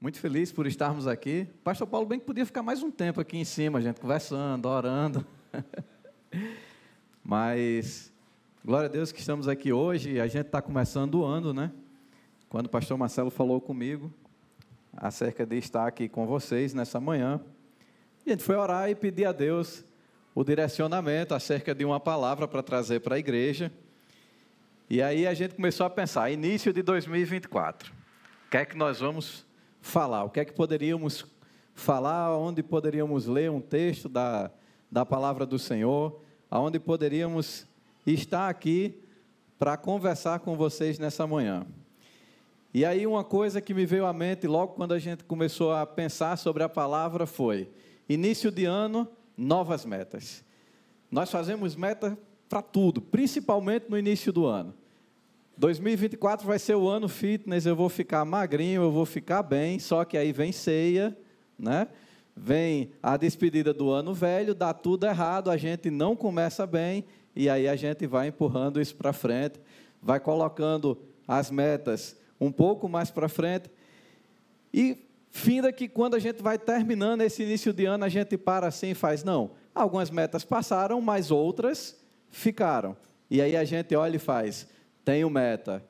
Muito feliz por estarmos aqui. Pastor Paulo bem que podia ficar mais um tempo aqui em cima, gente conversando, orando. Mas, glória a Deus que estamos aqui hoje. A gente está começando o ano, né? Quando o pastor Marcelo falou comigo acerca de estar aqui com vocês nessa manhã. A gente foi orar e pedir a Deus o direcionamento acerca de uma palavra para trazer para a igreja. E aí a gente começou a pensar, início de 2024. O que é que nós vamos falar? O que é que poderíamos falar? Onde poderíamos ler um texto da, da palavra do Senhor? Aonde poderíamos estar aqui para conversar com vocês nessa manhã? E aí uma coisa que me veio à mente logo quando a gente começou a pensar sobre a palavra foi: início de ano, novas metas. Nós fazemos meta para tudo, principalmente no início do ano. 2024 vai ser o ano fitness, eu vou ficar magrinho, eu vou ficar bem, só que aí vem ceia, né? Vem a despedida do ano velho, dá tudo errado, a gente não começa bem e aí a gente vai empurrando isso para frente, vai colocando as metas um pouco mais para frente e finda que quando a gente vai terminando esse início de ano, a gente para assim e faz, não, algumas metas passaram, mas outras ficaram. E aí a gente olha e faz, tenho meta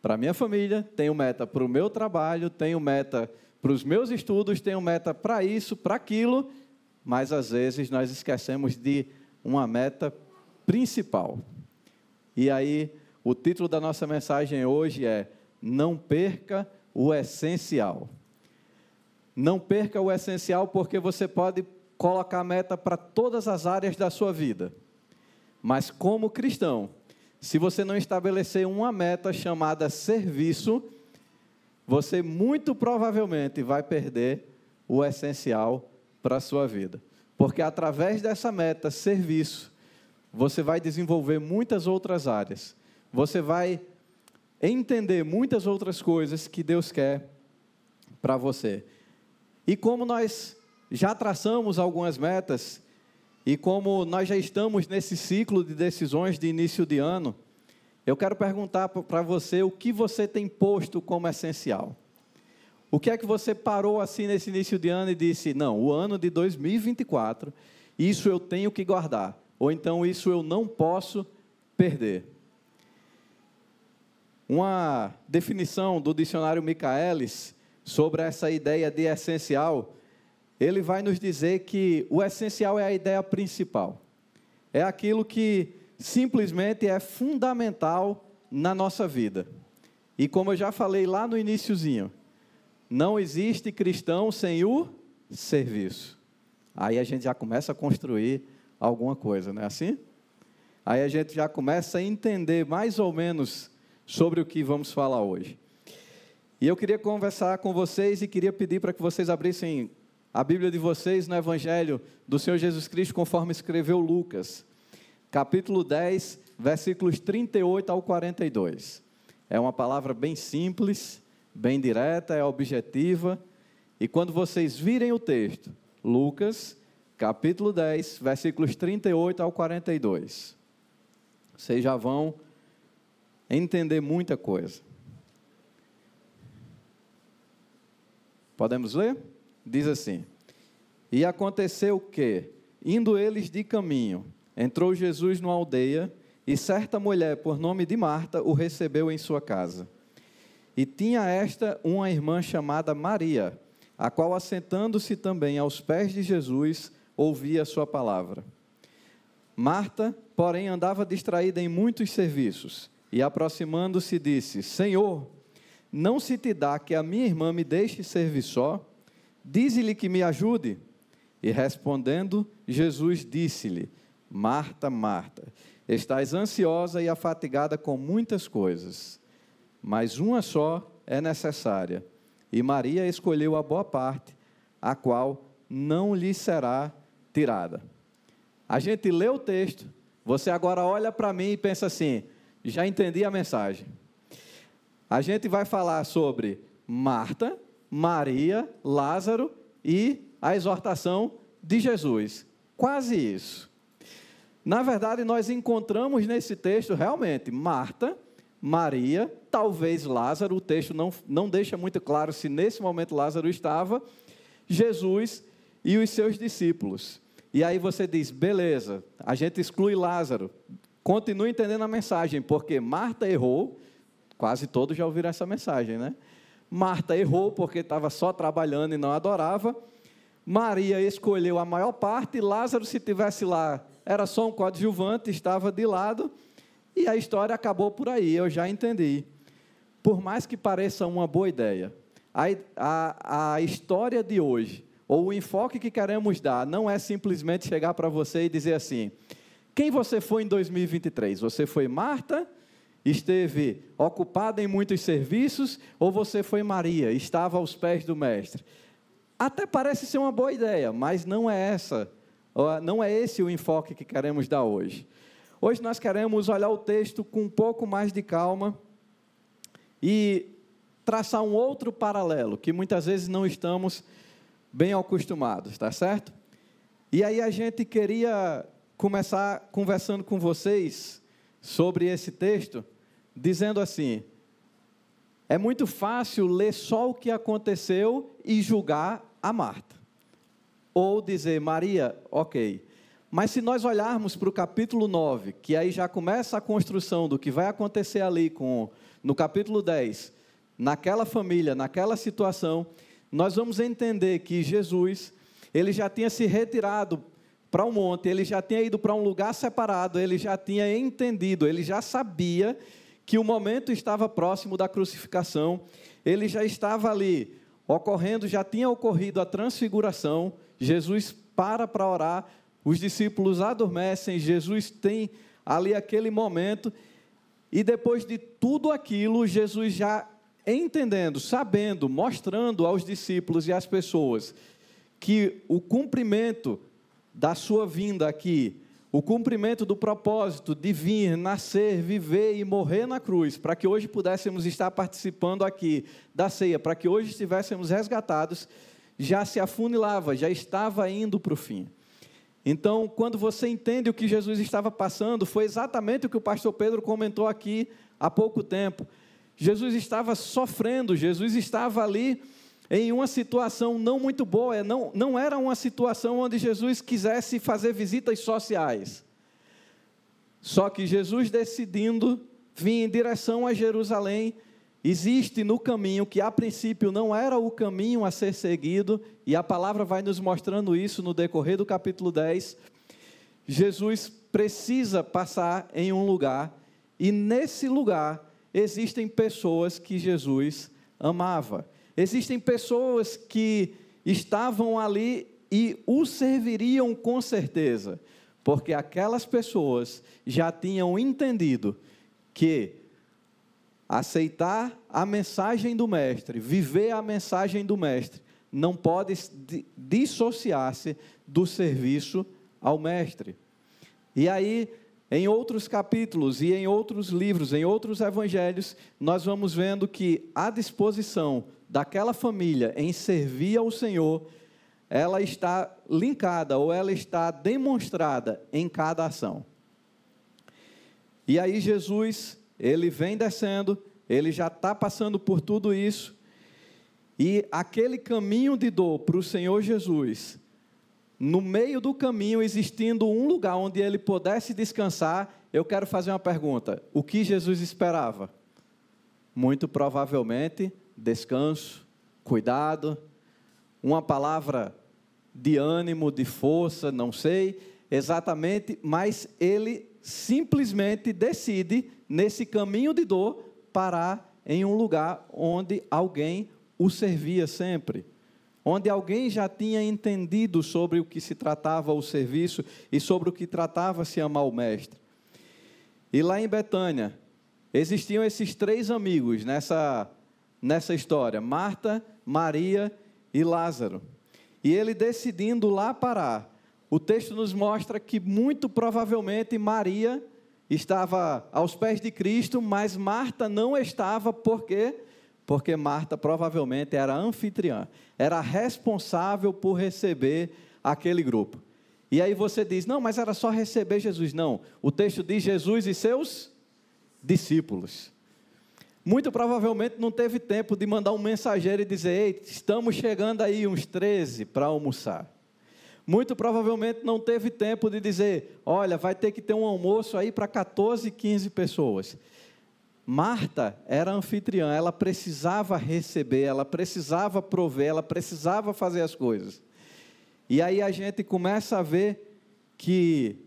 para minha família, tenho meta para o meu trabalho, tenho meta para os meus estudos, tenho meta para isso, para aquilo, mas às vezes nós esquecemos de uma meta principal. E aí, o título da nossa mensagem hoje é: Não perca o essencial. Não perca o essencial, porque você pode colocar meta para todas as áreas da sua vida. Mas como cristão, se você não estabelecer uma meta chamada serviço, você muito provavelmente vai perder o essencial para a sua vida. Porque através dessa meta, serviço, você vai desenvolver muitas outras áreas. Você vai entender muitas outras coisas que Deus quer para você. E como nós já traçamos algumas metas, e como nós já estamos nesse ciclo de decisões de início de ano, eu quero perguntar para você o que você tem posto como essencial. O que é que você parou assim nesse início de ano e disse: não, o ano de 2024, isso eu tenho que guardar, ou então isso eu não posso perder. Uma definição do dicionário Michaelis sobre essa ideia de essencial ele vai nos dizer que o essencial é a ideia principal. É aquilo que simplesmente é fundamental na nossa vida. E como eu já falei lá no iníciozinho, não existe cristão sem o serviço. Aí a gente já começa a construir alguma coisa, não é assim? Aí a gente já começa a entender mais ou menos sobre o que vamos falar hoje. E eu queria conversar com vocês e queria pedir para que vocês abrissem a Bíblia de vocês no Evangelho do Senhor Jesus Cristo, conforme escreveu Lucas, capítulo 10, versículos 38 ao 42. É uma palavra bem simples, bem direta, é objetiva. E quando vocês virem o texto, Lucas, capítulo 10, versículos 38 ao 42, vocês já vão entender muita coisa. Podemos ler? Diz assim: E aconteceu que, indo eles de caminho, entrou Jesus numa aldeia, e certa mulher, por nome de Marta, o recebeu em sua casa. E tinha esta uma irmã chamada Maria, a qual, assentando-se também aos pés de Jesus, ouvia a sua palavra. Marta, porém, andava distraída em muitos serviços, e aproximando-se, disse: Senhor, não se te dá que a minha irmã me deixe servir só? Dize-lhe que me ajude. E respondendo, Jesus disse-lhe: Marta, Marta, estás ansiosa e afatigada com muitas coisas, mas uma só é necessária. E Maria escolheu a boa parte, a qual não lhe será tirada. A gente lê o texto, você agora olha para mim e pensa assim: já entendi a mensagem. A gente vai falar sobre Marta, Maria, Lázaro e a exortação de Jesus. Quase isso. Na verdade, nós encontramos nesse texto realmente Marta, Maria, talvez Lázaro, o texto não, não deixa muito claro se nesse momento Lázaro estava, Jesus e os seus discípulos. E aí você diz, beleza, a gente exclui Lázaro. Continue entendendo a mensagem, porque Marta errou, quase todos já ouviram essa mensagem, né? Marta errou porque estava só trabalhando e não adorava. Maria escolheu a maior parte, Lázaro, se tivesse lá, era só um coadjuvante, estava de lado, e a história acabou por aí, eu já entendi. Por mais que pareça uma boa ideia, a, a, a história de hoje, ou o enfoque que queremos dar, não é simplesmente chegar para você e dizer assim: quem você foi em 2023? Você foi Marta? Esteve ocupada em muitos serviços? Ou você foi Maria? Estava aos pés do Mestre? Até parece ser uma boa ideia, mas não é essa, não é esse o enfoque que queremos dar hoje. Hoje nós queremos olhar o texto com um pouco mais de calma e traçar um outro paralelo que muitas vezes não estamos bem acostumados, tá certo? E aí a gente queria começar conversando com vocês sobre esse texto, dizendo assim: é muito fácil ler só o que aconteceu e julgar a Marta. Ou dizer, Maria, ok. Mas se nós olharmos para o capítulo 9, que aí já começa a construção do que vai acontecer ali com no capítulo 10, naquela família, naquela situação, nós vamos entender que Jesus, ele já tinha se retirado para um monte, ele já tinha ido para um lugar separado, ele já tinha entendido, ele já sabia que o momento estava próximo da crucificação, ele já estava ali ocorrendo, já tinha ocorrido a transfiguração, Jesus para para orar, os discípulos adormecem, Jesus tem ali aquele momento, e depois de tudo aquilo, Jesus já entendendo, sabendo, mostrando aos discípulos e às pessoas que o cumprimento da sua vinda aqui o cumprimento do propósito de vir, nascer, viver e morrer na cruz, para que hoje pudéssemos estar participando aqui da ceia, para que hoje estivéssemos resgatados, já se afunilava, já estava indo para o fim. Então, quando você entende o que Jesus estava passando, foi exatamente o que o pastor Pedro comentou aqui há pouco tempo. Jesus estava sofrendo, Jesus estava ali em uma situação não muito boa, é, não, não era uma situação onde Jesus quisesse fazer visitas sociais. Só que Jesus decidindo vir em direção a Jerusalém, existe no caminho que a princípio não era o caminho a ser seguido, e a palavra vai nos mostrando isso no decorrer do capítulo 10. Jesus precisa passar em um lugar, e nesse lugar existem pessoas que Jesus amava. Existem pessoas que estavam ali e o serviriam com certeza, porque aquelas pessoas já tinham entendido que aceitar a mensagem do Mestre, viver a mensagem do Mestre, não pode dissociar-se do serviço ao Mestre. E aí, em outros capítulos e em outros livros, em outros evangelhos, nós vamos vendo que a disposição daquela família em servir ao Senhor, ela está linkada ou ela está demonstrada em cada ação. E aí Jesus, ele vem descendo, ele já está passando por tudo isso, e aquele caminho de dor para o Senhor Jesus, no meio do caminho existindo um lugar onde ele pudesse descansar, eu quero fazer uma pergunta: o que Jesus esperava? Muito provavelmente descanso, cuidado, uma palavra de ânimo, de força, não sei exatamente, mas ele simplesmente decide, nesse caminho de dor, parar em um lugar onde alguém o servia sempre, onde alguém já tinha entendido sobre o que se tratava o serviço e sobre o que tratava-se amar o Mestre. E lá em Betânia, existiam esses três amigos nessa nessa história: Marta, Maria e Lázaro. E ele decidindo lá parar. O texto nos mostra que muito provavelmente Maria estava aos pés de Cristo, mas Marta não estava, por quê? Porque Marta provavelmente era anfitriã, era responsável por receber aquele grupo. E aí você diz: não, mas era só receber Jesus. Não, o texto diz Jesus e seus discípulos. Muito provavelmente não teve tempo de mandar um mensageiro e dizer: Ei, estamos chegando aí uns 13 para almoçar. Muito provavelmente não teve tempo de dizer: Olha, vai ter que ter um almoço aí para 14, 15 pessoas. Marta era anfitriã, ela precisava receber, ela precisava prover, ela precisava fazer as coisas. E aí a gente começa a ver que,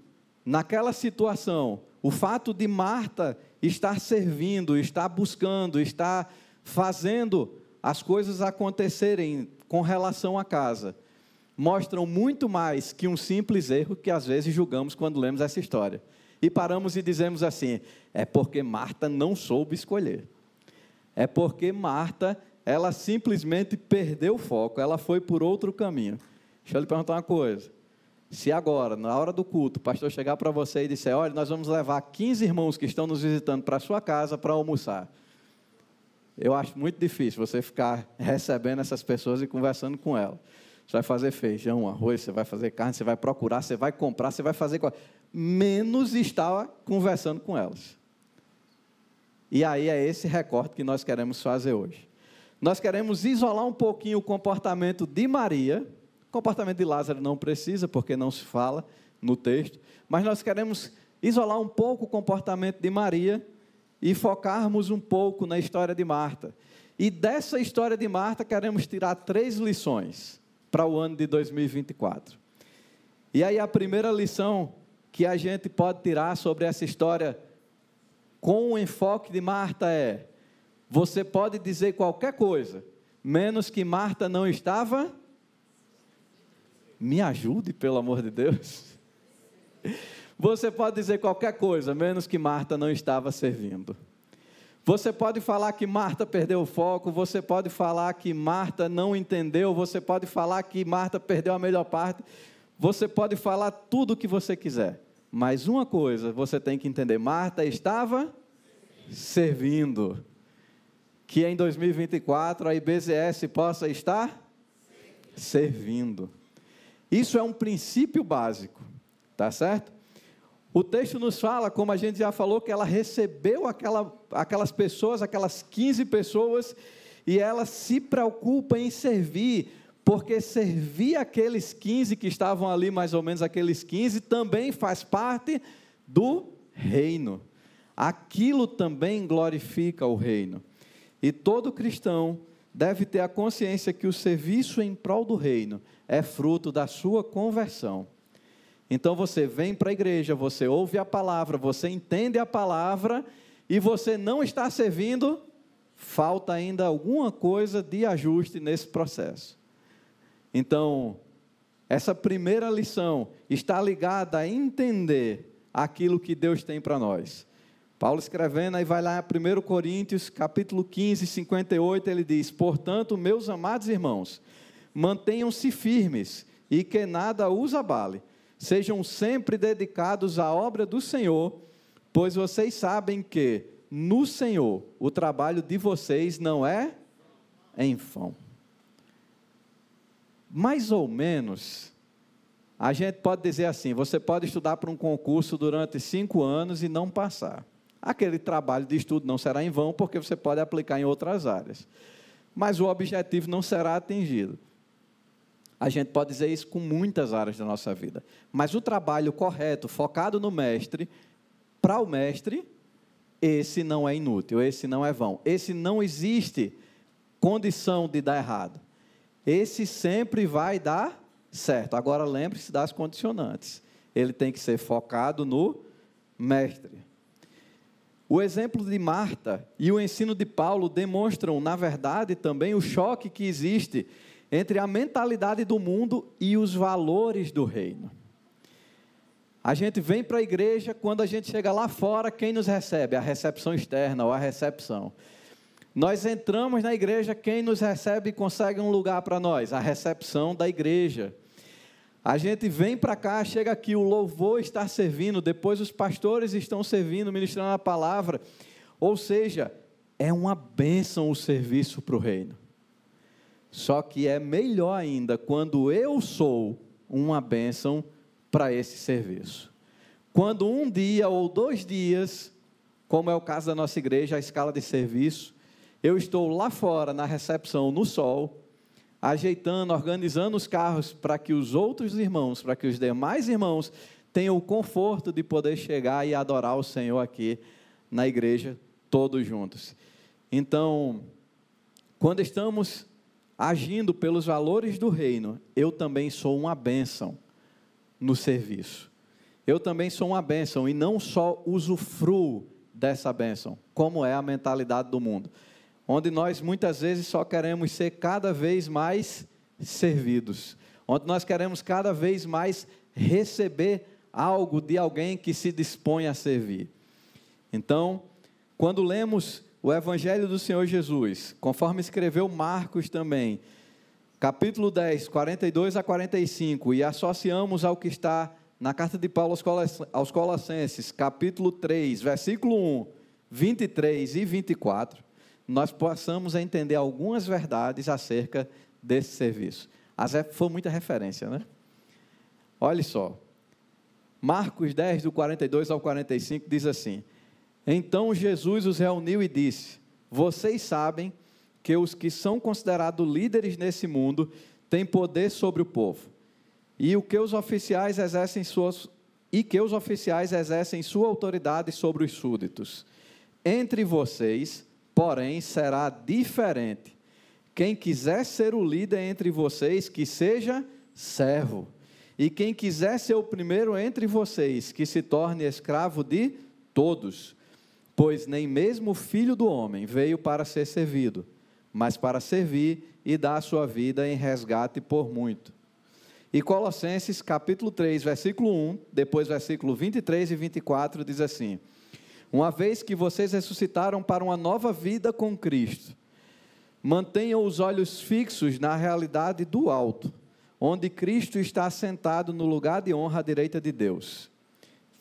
naquela situação, o fato de Marta estar servindo, estar buscando, estar fazendo as coisas acontecerem com relação à casa, mostram muito mais que um simples erro que às vezes julgamos quando lemos essa história. E paramos e dizemos assim: é porque Marta não soube escolher. É porque Marta, ela simplesmente perdeu o foco, ela foi por outro caminho. Deixa eu lhe perguntar uma coisa. Se agora, na hora do culto, o pastor chegar para você e disser: Olha, nós vamos levar 15 irmãos que estão nos visitando para a sua casa para almoçar. Eu acho muito difícil você ficar recebendo essas pessoas e conversando com elas. Você vai fazer feijão, arroz, você vai fazer carne, você vai procurar, você vai comprar, você vai fazer. Menos estar conversando com elas. E aí é esse recorte que nós queremos fazer hoje. Nós queremos isolar um pouquinho o comportamento de Maria o comportamento de Lázaro não precisa, porque não se fala no texto, mas nós queremos isolar um pouco o comportamento de Maria e focarmos um pouco na história de Marta. E dessa história de Marta queremos tirar três lições para o ano de 2024. E aí a primeira lição que a gente pode tirar sobre essa história com o enfoque de Marta é: você pode dizer qualquer coisa, menos que Marta não estava me ajude, pelo amor de Deus. Você pode dizer qualquer coisa, menos que Marta não estava servindo. Você pode falar que Marta perdeu o foco, você pode falar que Marta não entendeu, você pode falar que Marta perdeu a melhor parte, você pode falar tudo o que você quiser. Mas uma coisa você tem que entender: Marta estava servindo. Que em 2024 a IBZS possa estar servindo. Isso é um princípio básico, tá certo? O texto nos fala, como a gente já falou, que ela recebeu aquela, aquelas pessoas, aquelas 15 pessoas, e ela se preocupa em servir, porque servir aqueles 15 que estavam ali, mais ou menos aqueles 15, também faz parte do reino. Aquilo também glorifica o reino. E todo cristão deve ter a consciência que o serviço em prol do reino é fruto da sua conversão. Então você vem para a igreja, você ouve a palavra, você entende a palavra e você não está servindo, falta ainda alguma coisa de ajuste nesse processo. Então, essa primeira lição está ligada a entender aquilo que Deus tem para nós. Paulo escrevendo, aí vai lá em 1 Coríntios, capítulo 15, 58, ele diz: Portanto, meus amados irmãos, mantenham-se firmes e que nada os abale. Sejam sempre dedicados à obra do Senhor, pois vocês sabem que no Senhor o trabalho de vocês não é em vão. Mais ou menos, a gente pode dizer assim: você pode estudar para um concurso durante cinco anos e não passar. Aquele trabalho de estudo não será em vão, porque você pode aplicar em outras áreas. Mas o objetivo não será atingido. A gente pode dizer isso com muitas áreas da nossa vida. Mas o trabalho correto, focado no mestre, para o mestre, esse não é inútil, esse não é vão. Esse não existe condição de dar errado. Esse sempre vai dar certo. Agora lembre-se das condicionantes. Ele tem que ser focado no mestre. O exemplo de Marta e o ensino de Paulo demonstram, na verdade, também o choque que existe entre a mentalidade do mundo e os valores do reino. A gente vem para a igreja, quando a gente chega lá fora, quem nos recebe? A recepção externa ou a recepção. Nós entramos na igreja, quem nos recebe consegue um lugar para nós? A recepção da igreja. A gente vem para cá, chega aqui, o louvor está servindo, depois os pastores estão servindo, ministrando a palavra. Ou seja, é uma bênção o serviço para o reino. Só que é melhor ainda quando eu sou uma bênção para esse serviço. Quando um dia ou dois dias como é o caso da nossa igreja, a escala de serviço. Eu estou lá fora na recepção, no sol, ajeitando, organizando os carros para que os outros irmãos, para que os demais irmãos tenham o conforto de poder chegar e adorar o Senhor aqui na igreja, todos juntos. Então, quando estamos agindo pelos valores do reino, eu também sou uma bênção no serviço. Eu também sou uma bênção e não só usufruo dessa bênção, como é a mentalidade do mundo, onde nós muitas vezes só queremos ser cada vez mais servidos, onde nós queremos cada vez mais receber algo de alguém que se dispõe a servir. Então, quando lemos o Evangelho do Senhor Jesus, conforme escreveu Marcos também, capítulo 10, 42 a 45, e associamos ao que está na carta de Paulo aos Colossenses, capítulo 3, versículo 1, 23 e 24, nós possamos entender algumas verdades acerca desse serviço. As foi muita referência, né? Olha só. Marcos 10, do 42 ao 45, diz assim: Então Jesus os reuniu e disse: Vocês sabem que os que são considerados líderes nesse mundo têm poder sobre o povo e o que os oficiais exercem suas e que os oficiais exercem sua autoridade sobre os súditos. Entre vocês, porém, será diferente. Quem quiser ser o líder entre vocês, que seja servo. E quem quiser ser o primeiro entre vocês, que se torne escravo de todos. Pois nem mesmo o filho do homem veio para ser servido, mas para servir e dar a sua vida em resgate por muito. E Colossenses capítulo 3, versículo 1, depois versículo 23 e 24 diz assim: Uma vez que vocês ressuscitaram para uma nova vida com Cristo, mantenham os olhos fixos na realidade do alto, onde Cristo está sentado no lugar de honra à direita de Deus.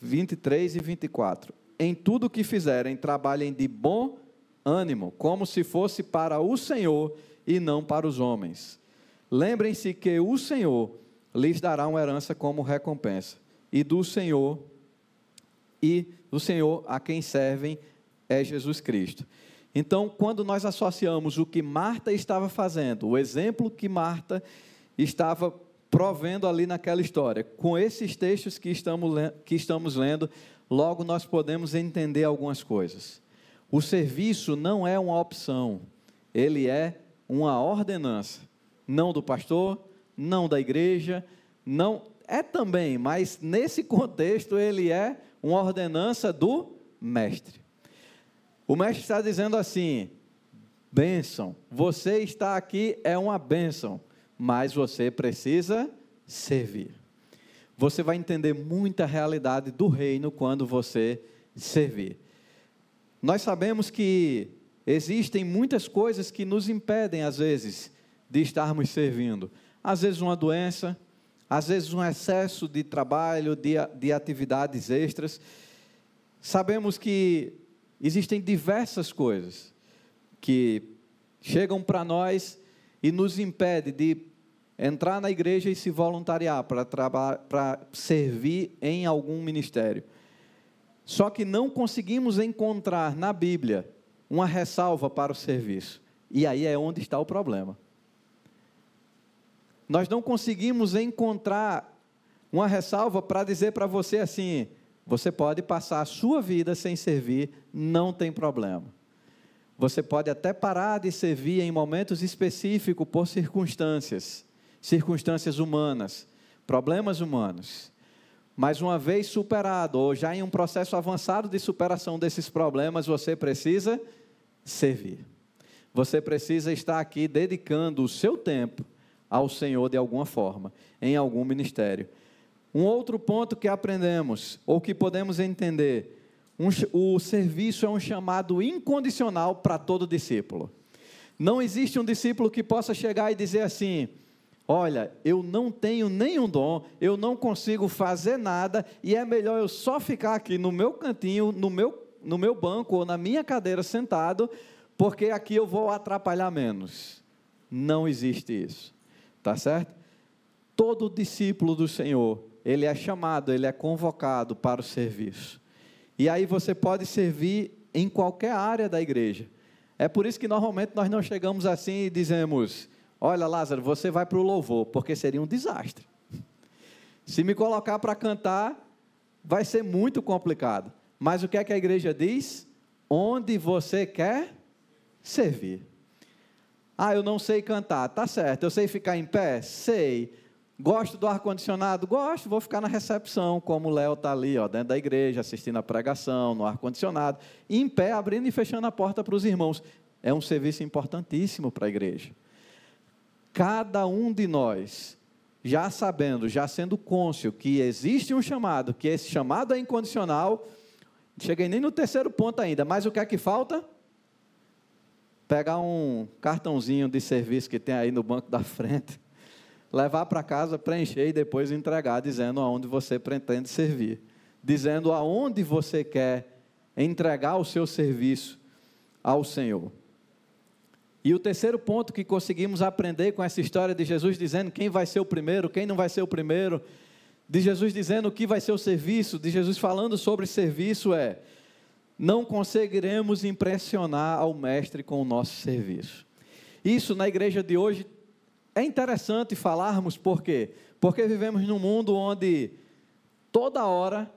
23 e 24. Em tudo o que fizerem, trabalhem de bom ânimo, como se fosse para o Senhor e não para os homens. Lembrem-se que o Senhor lhes dará uma herança como recompensa. E do Senhor, e do Senhor a quem servem é Jesus Cristo. Então, quando nós associamos o que Marta estava fazendo, o exemplo que Marta estava provendo ali naquela história, com esses textos que estamos, que estamos lendo, logo nós podemos entender algumas coisas. O serviço não é uma opção, ele é uma ordenança, não do pastor, não da igreja, não é também, mas nesse contexto ele é uma ordenança do mestre. O mestre está dizendo assim: bênção, você está aqui é uma bênção, mas você precisa servir. Você vai entender muita realidade do reino quando você servir. Nós sabemos que existem muitas coisas que nos impedem, às vezes, de estarmos servindo às vezes uma doença, às vezes um excesso de trabalho, de, de atividades extras. Sabemos que existem diversas coisas que chegam para nós e nos impedem de entrar na igreja e se voluntariar para, para servir em algum ministério. Só que não conseguimos encontrar na Bíblia uma ressalva para o serviço. E aí é onde está o problema nós não conseguimos encontrar uma ressalva para dizer para você assim: você pode passar a sua vida sem servir, não tem problema. Você pode até parar de servir em momentos específicos por circunstâncias, circunstâncias humanas, problemas humanos. Mas uma vez superado, ou já em um processo avançado de superação desses problemas, você precisa servir. Você precisa estar aqui dedicando o seu tempo ao Senhor de alguma forma, em algum ministério. Um outro ponto que aprendemos, ou que podemos entender, um, o serviço é um chamado incondicional para todo discípulo. Não existe um discípulo que possa chegar e dizer assim: Olha, eu não tenho nenhum dom, eu não consigo fazer nada, e é melhor eu só ficar aqui no meu cantinho, no meu, no meu banco ou na minha cadeira sentado, porque aqui eu vou atrapalhar menos. Não existe isso. Tá certo? Todo discípulo do Senhor, ele é chamado, ele é convocado para o serviço. E aí você pode servir em qualquer área da igreja. É por isso que normalmente nós não chegamos assim e dizemos: Olha, Lázaro, você vai para o louvor, porque seria um desastre. Se me colocar para cantar, vai ser muito complicado. Mas o que é que a igreja diz? Onde você quer servir. Ah, eu não sei cantar, tá certo. Eu sei ficar em pé? Sei. Gosto do ar-condicionado? Gosto, vou ficar na recepção, como o Léo está ali, ó, dentro da igreja, assistindo a pregação, no ar-condicionado, em pé, abrindo e fechando a porta para os irmãos. É um serviço importantíssimo para a igreja. Cada um de nós, já sabendo, já sendo cônscio que existe um chamado, que esse chamado é incondicional, cheguei nem no terceiro ponto ainda, mas o que é que falta? Pegar um cartãozinho de serviço que tem aí no banco da frente levar para casa, preencher e depois entregar, dizendo aonde você pretende servir, dizendo aonde você quer entregar o seu serviço ao Senhor. E o terceiro ponto que conseguimos aprender com essa história de Jesus dizendo quem vai ser o primeiro, quem não vai ser o primeiro, de Jesus dizendo o que vai ser o serviço, de Jesus falando sobre serviço é: não conseguiremos impressionar ao Mestre com o nosso serviço. Isso na igreja de hoje é interessante falarmos por quê? Porque vivemos num mundo onde toda hora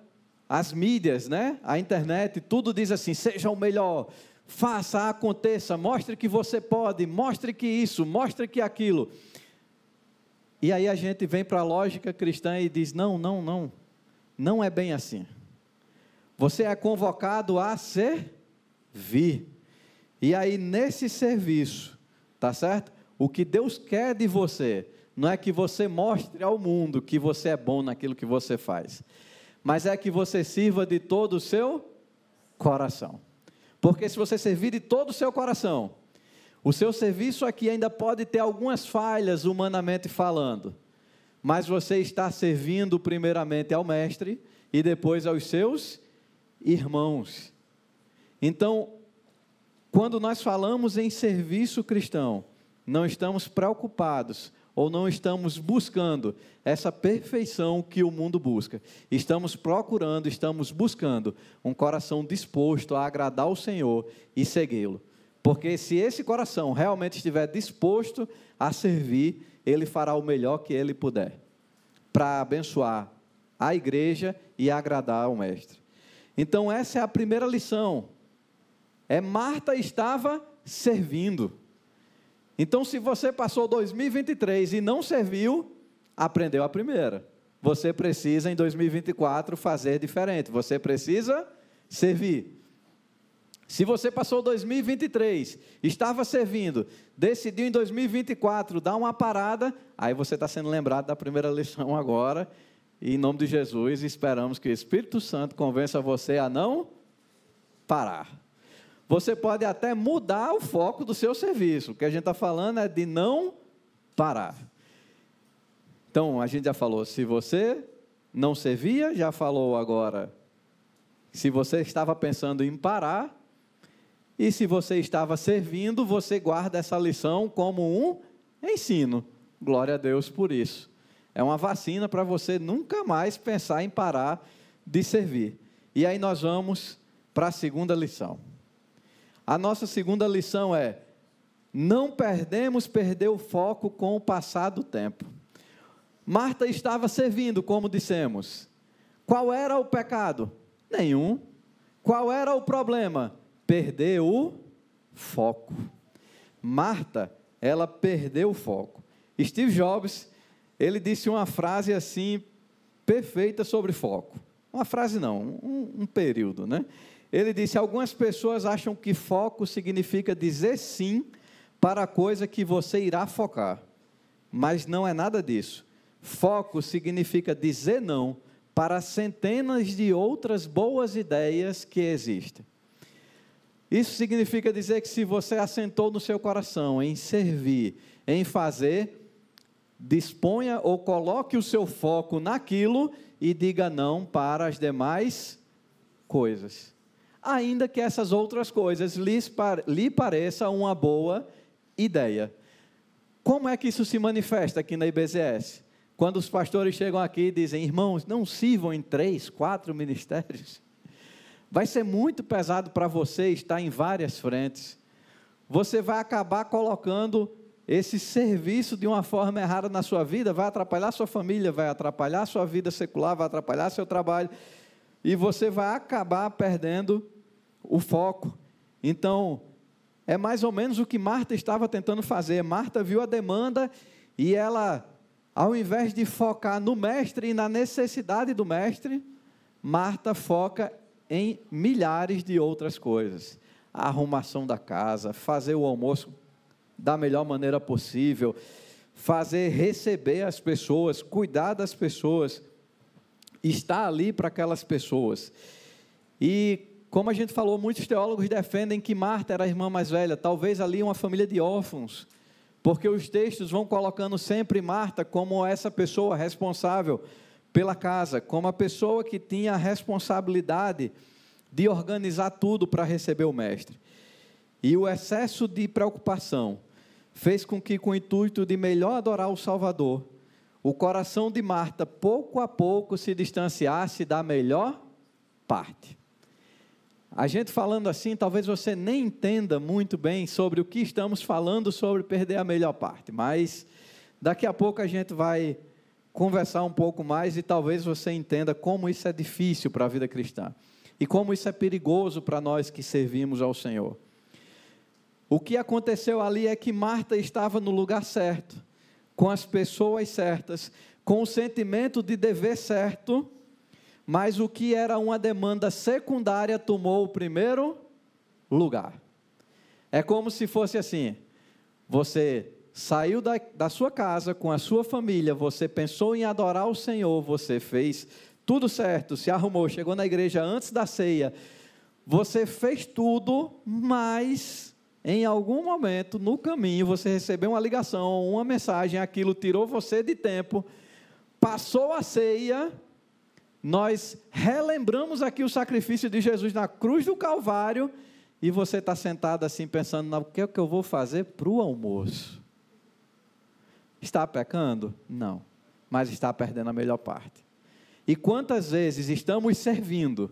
as mídias, né, a internet, tudo diz assim: seja o melhor, faça, aconteça, mostre que você pode, mostre que isso, mostre que aquilo. E aí a gente vem para a lógica cristã e diz: não, não, não, não é bem assim. Você é convocado a servir. E aí nesse serviço, tá certo? O que Deus quer de você não é que você mostre ao mundo que você é bom naquilo que você faz, mas é que você sirva de todo o seu coração. Porque se você servir de todo o seu coração, o seu serviço aqui ainda pode ter algumas falhas humanamente falando, mas você está servindo primeiramente ao Mestre e depois aos seus irmãos. Então, quando nós falamos em serviço cristão, não estamos preocupados ou não estamos buscando essa perfeição que o mundo busca. Estamos procurando, estamos buscando um coração disposto a agradar o Senhor e segui-lo. Porque se esse coração realmente estiver disposto a servir, ele fará o melhor que ele puder para abençoar a igreja e agradar ao mestre. Então essa é a primeira lição. É Marta estava servindo. Então, se você passou 2023 e não serviu, aprendeu a primeira. Você precisa, em 2024, fazer diferente. Você precisa servir. Se você passou 2023, estava servindo, decidiu em 2024 dar uma parada, aí você está sendo lembrado da primeira lição agora. E em nome de Jesus, esperamos que o Espírito Santo convença você a não parar. Você pode até mudar o foco do seu serviço. O que a gente está falando é de não parar. Então, a gente já falou, se você não servia, já falou agora. Se você estava pensando em parar, e se você estava servindo, você guarda essa lição como um ensino. Glória a Deus por isso. É uma vacina para você nunca mais pensar em parar de servir. E aí nós vamos para a segunda lição. A nossa segunda lição é: não perdemos perder o foco com o passar do tempo. Marta estava servindo, como dissemos. Qual era o pecado? Nenhum. Qual era o problema? Perder o foco. Marta, ela perdeu o foco. Steve Jobs, ele disse uma frase assim perfeita sobre foco. Uma frase não, um, um período, né? Ele disse: algumas pessoas acham que foco significa dizer sim para a coisa que você irá focar, mas não é nada disso. Foco significa dizer não para centenas de outras boas ideias que existem. Isso significa dizer que se você assentou no seu coração em servir, em fazer, disponha ou coloque o seu foco naquilo e diga não para as demais coisas ainda que essas outras coisas lhe pareçam uma boa ideia. Como é que isso se manifesta aqui na IBZS? Quando os pastores chegam aqui e dizem, irmãos, não sirvam em três, quatro ministérios. Vai ser muito pesado para você estar em várias frentes. Você vai acabar colocando esse serviço de uma forma errada na sua vida, vai atrapalhar sua família, vai atrapalhar sua vida secular, vai atrapalhar seu trabalho, e você vai acabar perdendo o foco. Então, é mais ou menos o que Marta estava tentando fazer. Marta viu a demanda e ela, ao invés de focar no mestre e na necessidade do mestre, Marta foca em milhares de outras coisas. A arrumação da casa, fazer o almoço da melhor maneira possível, fazer receber as pessoas, cuidar das pessoas, estar ali para aquelas pessoas. E como a gente falou, muitos teólogos defendem que Marta era a irmã mais velha, talvez ali uma família de órfãos, porque os textos vão colocando sempre Marta como essa pessoa responsável pela casa, como a pessoa que tinha a responsabilidade de organizar tudo para receber o mestre. E o excesso de preocupação fez com que, com o intuito de melhor adorar o Salvador, o coração de Marta, pouco a pouco, se distanciasse da melhor parte. A gente falando assim, talvez você nem entenda muito bem sobre o que estamos falando sobre perder a melhor parte, mas daqui a pouco a gente vai conversar um pouco mais e talvez você entenda como isso é difícil para a vida cristã e como isso é perigoso para nós que servimos ao Senhor. O que aconteceu ali é que Marta estava no lugar certo, com as pessoas certas, com o sentimento de dever certo, mas o que era uma demanda secundária tomou o primeiro lugar. É como se fosse assim: você saiu da, da sua casa com a sua família, você pensou em adorar o Senhor, você fez tudo certo, se arrumou, chegou na igreja antes da ceia, você fez tudo, mas em algum momento no caminho você recebeu uma ligação, uma mensagem, aquilo tirou você de tempo, passou a ceia nós relembramos aqui o sacrifício de Jesus na cruz do Calvário e você está sentado assim pensando, o que é que eu vou fazer para o almoço? Está pecando? Não, mas está perdendo a melhor parte. E quantas vezes estamos servindo,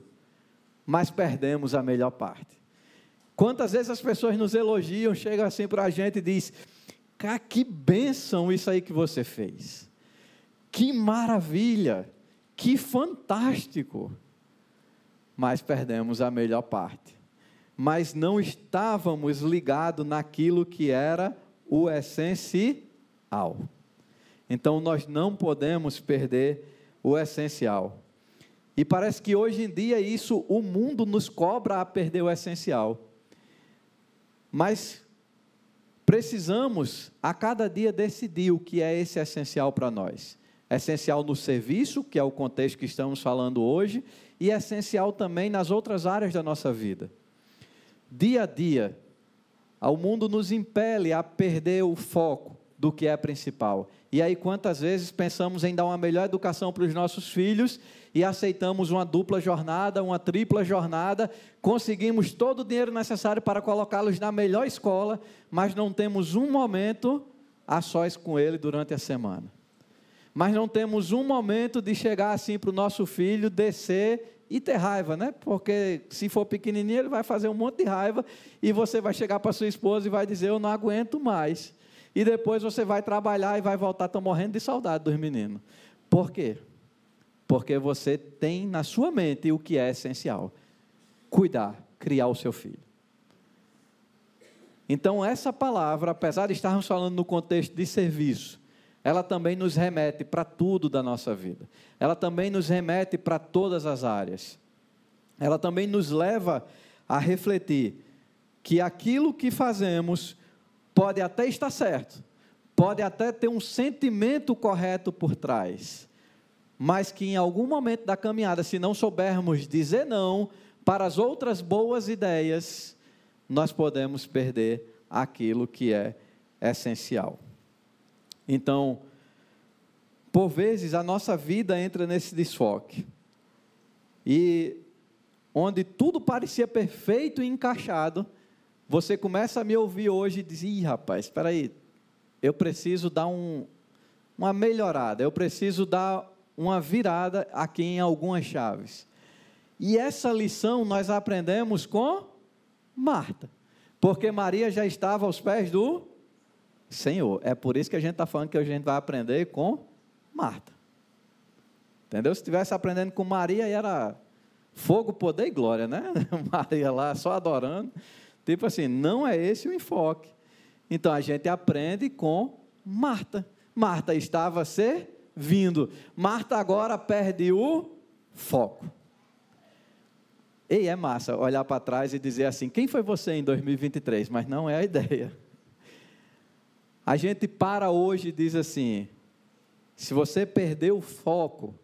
mas perdemos a melhor parte? Quantas vezes as pessoas nos elogiam, chegam assim para a gente e diz: Cara, que bênção isso aí que você fez. Que maravilha. Que fantástico! Mas perdemos a melhor parte. Mas não estávamos ligados naquilo que era o essencial. Então nós não podemos perder o essencial. E parece que hoje em dia isso o mundo nos cobra a perder o essencial. Mas precisamos a cada dia decidir o que é esse essencial para nós essencial no serviço, que é o contexto que estamos falando hoje, e essencial também nas outras áreas da nossa vida. Dia a dia, o mundo nos impele a perder o foco do que é principal. E aí, quantas vezes pensamos em dar uma melhor educação para os nossos filhos e aceitamos uma dupla jornada, uma tripla jornada, conseguimos todo o dinheiro necessário para colocá-los na melhor escola, mas não temos um momento a sós com ele durante a semana mas não temos um momento de chegar assim para o nosso filho, descer e ter raiva, né? Porque se for pequenininho, ele vai fazer um monte de raiva e você vai chegar para sua esposa e vai dizer: Eu não aguento mais. E depois você vai trabalhar e vai voltar, estou morrendo de saudade dos meninos. Por quê? Porque você tem na sua mente o que é essencial: cuidar, criar o seu filho. Então, essa palavra, apesar de estarmos falando no contexto de serviço, ela também nos remete para tudo da nossa vida. Ela também nos remete para todas as áreas. Ela também nos leva a refletir que aquilo que fazemos pode até estar certo, pode até ter um sentimento correto por trás, mas que em algum momento da caminhada, se não soubermos dizer não para as outras boas ideias, nós podemos perder aquilo que é essencial. Então, por vezes a nossa vida entra nesse desfoque. E onde tudo parecia perfeito e encaixado, você começa a me ouvir hoje e diz: Ih, rapaz, espera aí, eu preciso dar um, uma melhorada, eu preciso dar uma virada aqui em algumas chaves. E essa lição nós aprendemos com Marta, porque Maria já estava aos pés do Senhor. É por isso que a gente está falando que a gente vai aprender com Marta. Entendeu? Se estivesse aprendendo com Maria, era fogo, poder e glória, né? Maria lá só adorando. Tipo assim, não é esse o enfoque. Então a gente aprende com Marta. Marta estava servindo. Marta agora perde o foco. E é massa olhar para trás e dizer assim: quem foi você em 2023? Mas não é a ideia. A gente para hoje e diz assim: se você perdeu o foco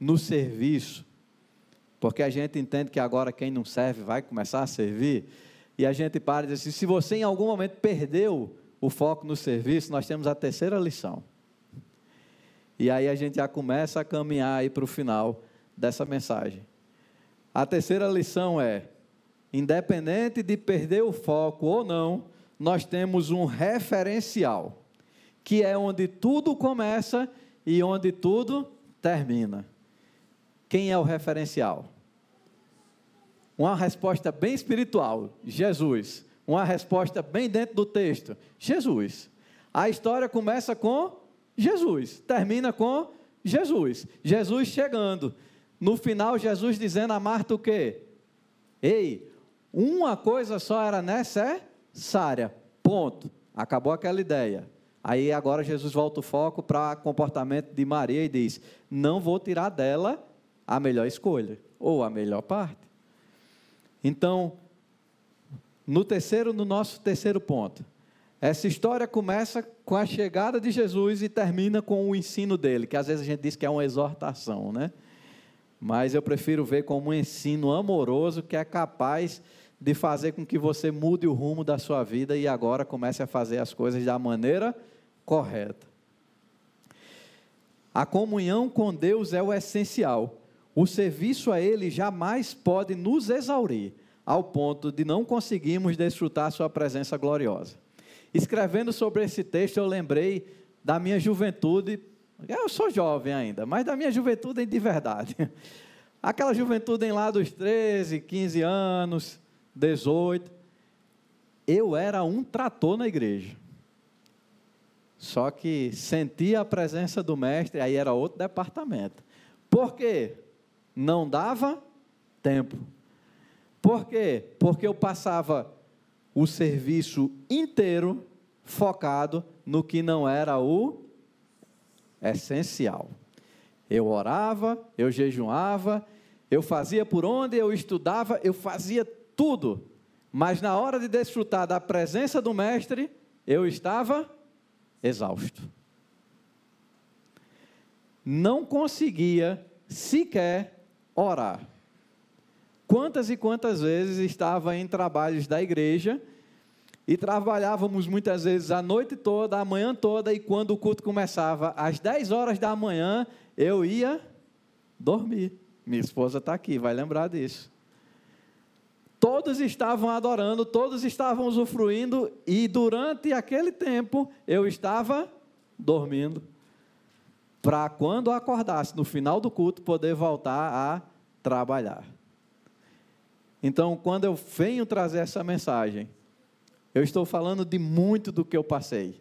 no serviço, porque a gente entende que agora quem não serve vai começar a servir, e a gente para e diz assim: se você em algum momento perdeu o foco no serviço, nós temos a terceira lição. E aí a gente já começa a caminhar aí para o final dessa mensagem. A terceira lição é: independente de perder o foco ou não, nós temos um referencial, que é onde tudo começa e onde tudo termina. Quem é o referencial? Uma resposta bem espiritual: Jesus. Uma resposta bem dentro do texto: Jesus. A história começa com Jesus, termina com Jesus. Jesus chegando. No final, Jesus dizendo a Marta o quê? Ei, uma coisa só era necessária. Ponto. Acabou aquela ideia. Aí agora Jesus volta o foco para o comportamento de Maria e diz: Não vou tirar dela a melhor escolha, ou a melhor parte. Então, no terceiro, no nosso terceiro ponto, essa história começa com a chegada de Jesus e termina com o ensino dele, que às vezes a gente diz que é uma exortação, né? Mas eu prefiro ver como um ensino amoroso que é capaz de fazer com que você mude o rumo da sua vida e agora comece a fazer as coisas da maneira correta. A comunhão com Deus é o essencial. O serviço a Ele jamais pode nos exaurir, ao ponto de não conseguirmos desfrutar Sua presença gloriosa. Escrevendo sobre esse texto, eu lembrei da minha juventude. Eu sou jovem ainda, mas da minha juventude de verdade. Aquela juventude em lá dos 13, 15 anos, 18. Eu era um trator na igreja. Só que sentia a presença do mestre, aí era outro departamento. Por quê? Não dava tempo. Por quê? Porque eu passava o serviço inteiro focado no que não era o essencial. Eu orava, eu jejuava, eu fazia por onde eu estudava, eu fazia tudo. Mas na hora de desfrutar da presença do mestre, eu estava exausto. Não conseguia sequer orar. Quantas e quantas vezes estava em trabalhos da igreja e trabalhávamos muitas vezes a noite toda, a manhã toda, e quando o culto começava às 10 horas da manhã, eu ia dormir. Minha esposa está aqui, vai lembrar disso. Todos estavam adorando, todos estavam usufruindo, e durante aquele tempo eu estava dormindo. Para quando acordasse no final do culto, poder voltar a trabalhar. Então, quando eu venho trazer essa mensagem, eu estou falando de muito do que eu passei.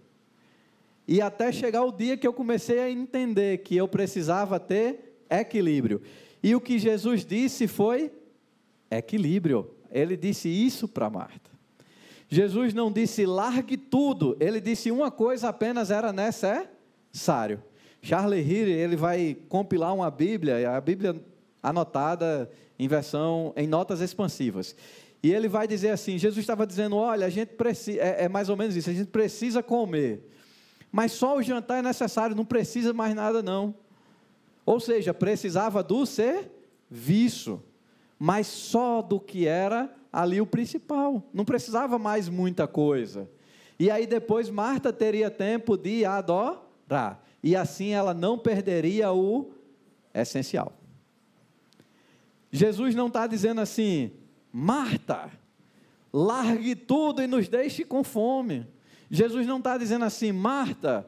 E até chegar o dia que eu comecei a entender que eu precisava ter equilíbrio. E o que Jesus disse foi equilíbrio. Ele disse isso para Marta. Jesus não disse largue tudo, ele disse uma coisa apenas era necessário. Charles Heer, ele vai compilar uma Bíblia, a Bíblia anotada em versão, em notas expansivas. E ele vai dizer assim: Jesus estava dizendo, olha, a gente precisa, é, é mais ou menos isso, a gente precisa comer, mas só o jantar é necessário, não precisa mais nada não. Ou seja, precisava do serviço, mas só do que era ali o principal, não precisava mais muita coisa. E aí depois Marta teria tempo de adorar, e assim ela não perderia o essencial. Jesus não está dizendo assim, Marta, largue tudo e nos deixe com fome. Jesus não está dizendo assim, Marta,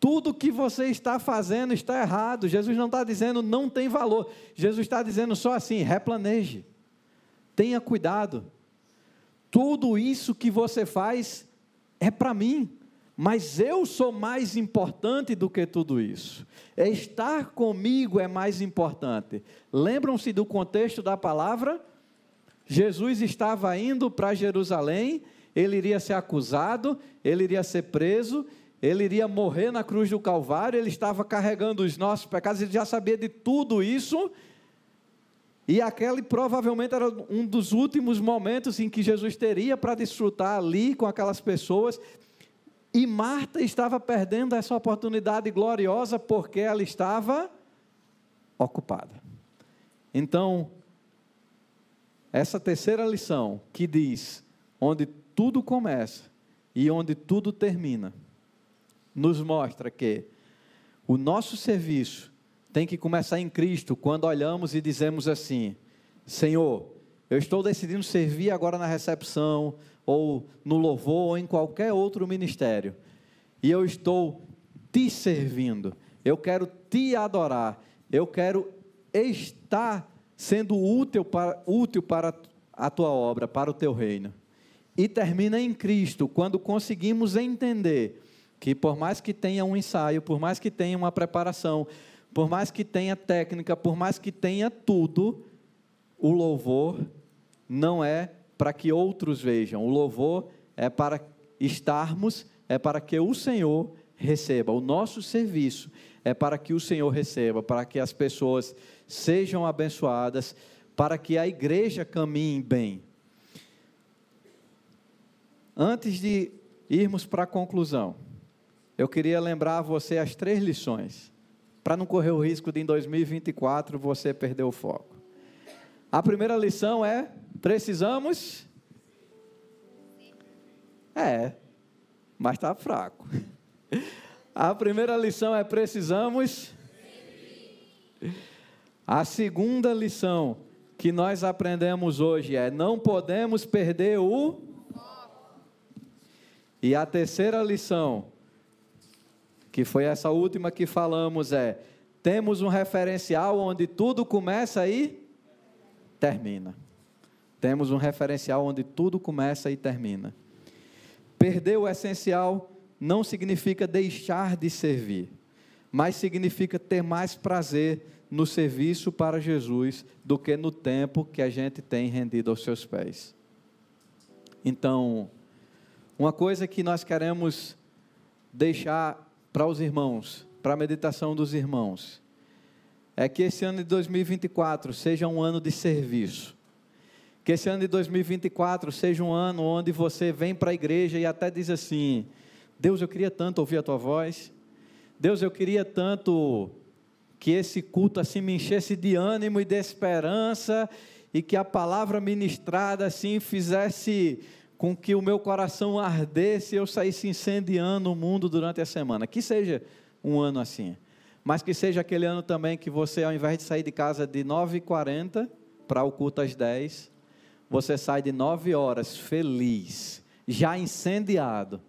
Tudo que você está fazendo está errado. Jesus não está dizendo não tem valor. Jesus está dizendo só assim: replaneje. Tenha cuidado. Tudo isso que você faz é para mim. Mas eu sou mais importante do que tudo isso. É estar comigo é mais importante. Lembram-se do contexto da palavra? Jesus estava indo para Jerusalém, ele iria ser acusado, ele iria ser preso, ele iria morrer na cruz do Calvário, ele estava carregando os nossos pecados, ele já sabia de tudo isso. E aquele provavelmente era um dos últimos momentos em que Jesus teria para desfrutar ali com aquelas pessoas. E Marta estava perdendo essa oportunidade gloriosa porque ela estava ocupada. Então, essa terceira lição que diz onde tudo começa e onde tudo termina, nos mostra que o nosso serviço tem que começar em Cristo quando olhamos e dizemos assim: Senhor, eu estou decidindo servir agora na recepção, ou no louvor, ou em qualquer outro ministério, e eu estou te servindo, eu quero te adorar, eu quero estar sendo útil para, útil para a tua obra, para o teu reino. E termina em Cristo, quando conseguimos entender que, por mais que tenha um ensaio, por mais que tenha uma preparação, por mais que tenha técnica, por mais que tenha tudo, o louvor não é para que outros vejam. O louvor é para estarmos, é para que o Senhor receba. O nosso serviço é para que o Senhor receba, para que as pessoas sejam abençoadas, para que a igreja caminhe bem. Antes de irmos para a conclusão, eu queria lembrar a você as três lições, para não correr o risco de em 2024 você perder o foco. A primeira lição é Precisamos? É, mas está fraco. A primeira lição é precisamos. A segunda lição que nós aprendemos hoje é não podemos perder o. E a terceira lição, que foi essa última que falamos, é temos um referencial onde tudo começa e termina. Temos um referencial onde tudo começa e termina. Perder o essencial não significa deixar de servir, mas significa ter mais prazer no serviço para Jesus do que no tempo que a gente tem rendido aos seus pés. Então, uma coisa que nós queremos deixar para os irmãos, para a meditação dos irmãos, é que esse ano de 2024 seja um ano de serviço. Que esse ano de 2024 seja um ano onde você vem para a igreja e até diz assim: Deus, eu queria tanto ouvir a tua voz. Deus, eu queria tanto que esse culto assim me enchesse de ânimo e de esperança e que a palavra ministrada assim fizesse com que o meu coração ardesse e eu saísse incendiando o mundo durante a semana. Que seja um ano assim. Mas que seja aquele ano também que você, ao invés de sair de casa de 9h40 para o culto às 10 você sai de nove horas feliz, já incendiado,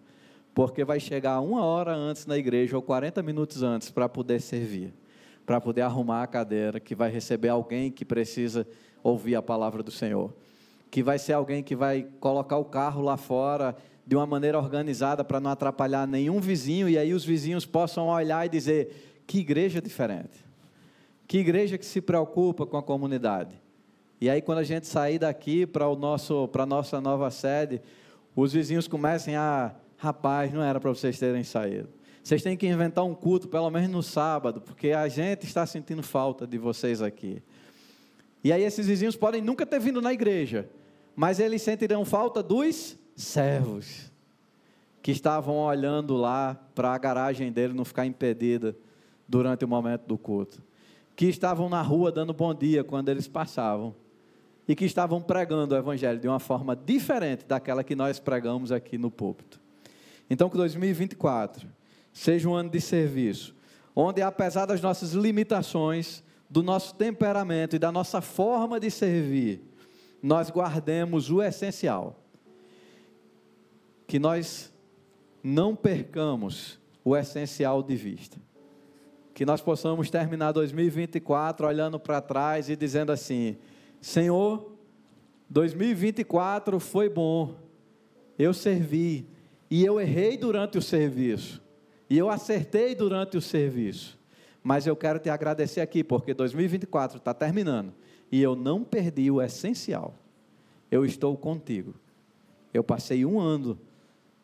porque vai chegar uma hora antes na igreja ou 40 minutos antes para poder servir, para poder arrumar a cadeira, que vai receber alguém que precisa ouvir a palavra do Senhor, que vai ser alguém que vai colocar o carro lá fora de uma maneira organizada para não atrapalhar nenhum vizinho e aí os vizinhos possam olhar e dizer: que igreja diferente, que igreja que se preocupa com a comunidade e aí, quando a gente sair daqui para a nossa nova sede, os vizinhos comecem a. Rapaz, não era para vocês terem saído. Vocês têm que inventar um culto, pelo menos no sábado, porque a gente está sentindo falta de vocês aqui. E aí, esses vizinhos podem nunca ter vindo na igreja, mas eles sentirão falta dos servos que estavam olhando lá para a garagem dele não ficar impedida durante o momento do culto, que estavam na rua dando bom dia quando eles passavam e que estavam pregando o Evangelho de uma forma diferente daquela que nós pregamos aqui no púlpito. Então, que 2024 seja um ano de serviço, onde, apesar das nossas limitações, do nosso temperamento e da nossa forma de servir, nós guardemos o essencial. Que nós não percamos o essencial de vista. Que nós possamos terminar 2024 olhando para trás e dizendo assim: Senhor, 2024 foi bom, eu servi, e eu errei durante o serviço, e eu acertei durante o serviço, mas eu quero te agradecer aqui, porque 2024 está terminando, e eu não perdi o essencial, eu estou contigo. Eu passei um ano,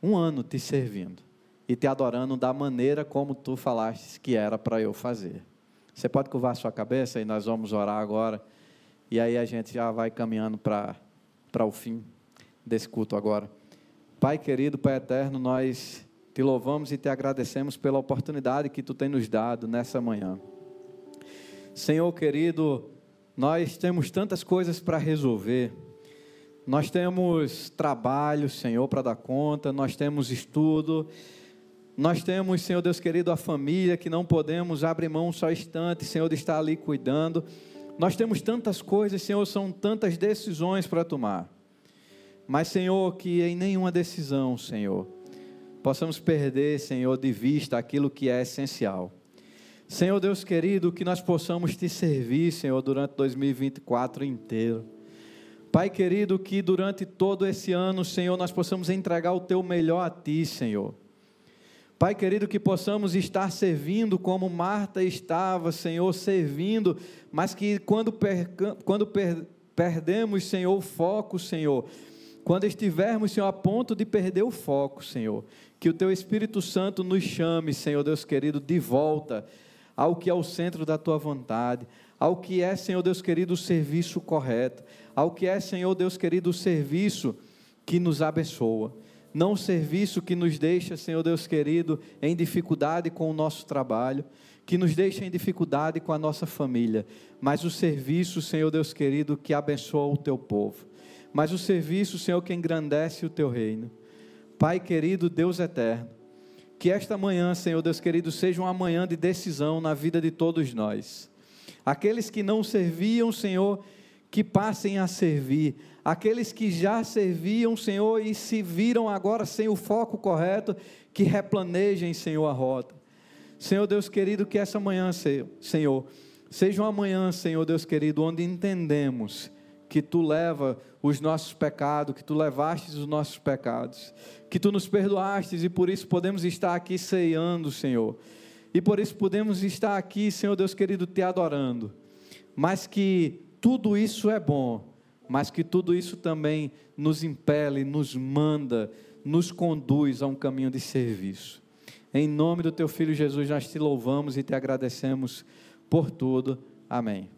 um ano te servindo e te adorando da maneira como tu falaste que era para eu fazer. Você pode curvar sua cabeça e nós vamos orar agora. E aí a gente já vai caminhando para o fim desse culto agora. Pai querido, Pai eterno, nós te louvamos e te agradecemos pela oportunidade que tu tem nos dado nessa manhã. Senhor querido, nós temos tantas coisas para resolver. Nós temos trabalho, Senhor, para dar conta, nós temos estudo, nós temos, Senhor Deus querido, a família que não podemos abrir mão só instante, Senhor, de estar ali cuidando. Nós temos tantas coisas, Senhor, são tantas decisões para tomar. Mas, Senhor, que em nenhuma decisão, Senhor, possamos perder, Senhor, de vista aquilo que é essencial. Senhor Deus querido, que nós possamos te servir, Senhor, durante 2024 inteiro. Pai querido, que durante todo esse ano, Senhor, nós possamos entregar o teu melhor a ti, Senhor. Pai querido, que possamos estar servindo como Marta estava, Senhor, servindo, mas que quando, per, quando per, perdemos, Senhor, o foco, Senhor, quando estivermos, Senhor, a ponto de perder o foco, Senhor, que o Teu Espírito Santo nos chame, Senhor Deus querido, de volta ao que é o centro da Tua vontade, ao que é, Senhor Deus querido, o serviço correto, ao que é, Senhor Deus querido, o serviço que nos abençoa não o serviço que nos deixa, Senhor Deus querido, em dificuldade com o nosso trabalho, que nos deixa em dificuldade com a nossa família, mas o serviço, Senhor Deus querido, que abençoa o teu povo, mas o serviço, Senhor, que engrandece o teu reino. Pai querido, Deus eterno, que esta manhã, Senhor Deus querido, seja uma manhã de decisão na vida de todos nós. Aqueles que não serviam, Senhor, que passem a servir. Aqueles que já serviam, Senhor, e se viram agora sem o foco correto, que replanejem, Senhor, a rota. Senhor Deus querido, que essa manhã, Senhor, seja uma manhã, Senhor Deus querido, onde entendemos que Tu leva os nossos pecados, que Tu levaste os nossos pecados, que Tu nos perdoastes e por isso podemos estar aqui ceando, Senhor. E por isso podemos estar aqui, Senhor Deus querido, te adorando. Mas que tudo isso é bom, mas que tudo isso também nos impele, nos manda, nos conduz a um caminho de serviço. Em nome do teu filho Jesus, nós te louvamos e te agradecemos por tudo. Amém.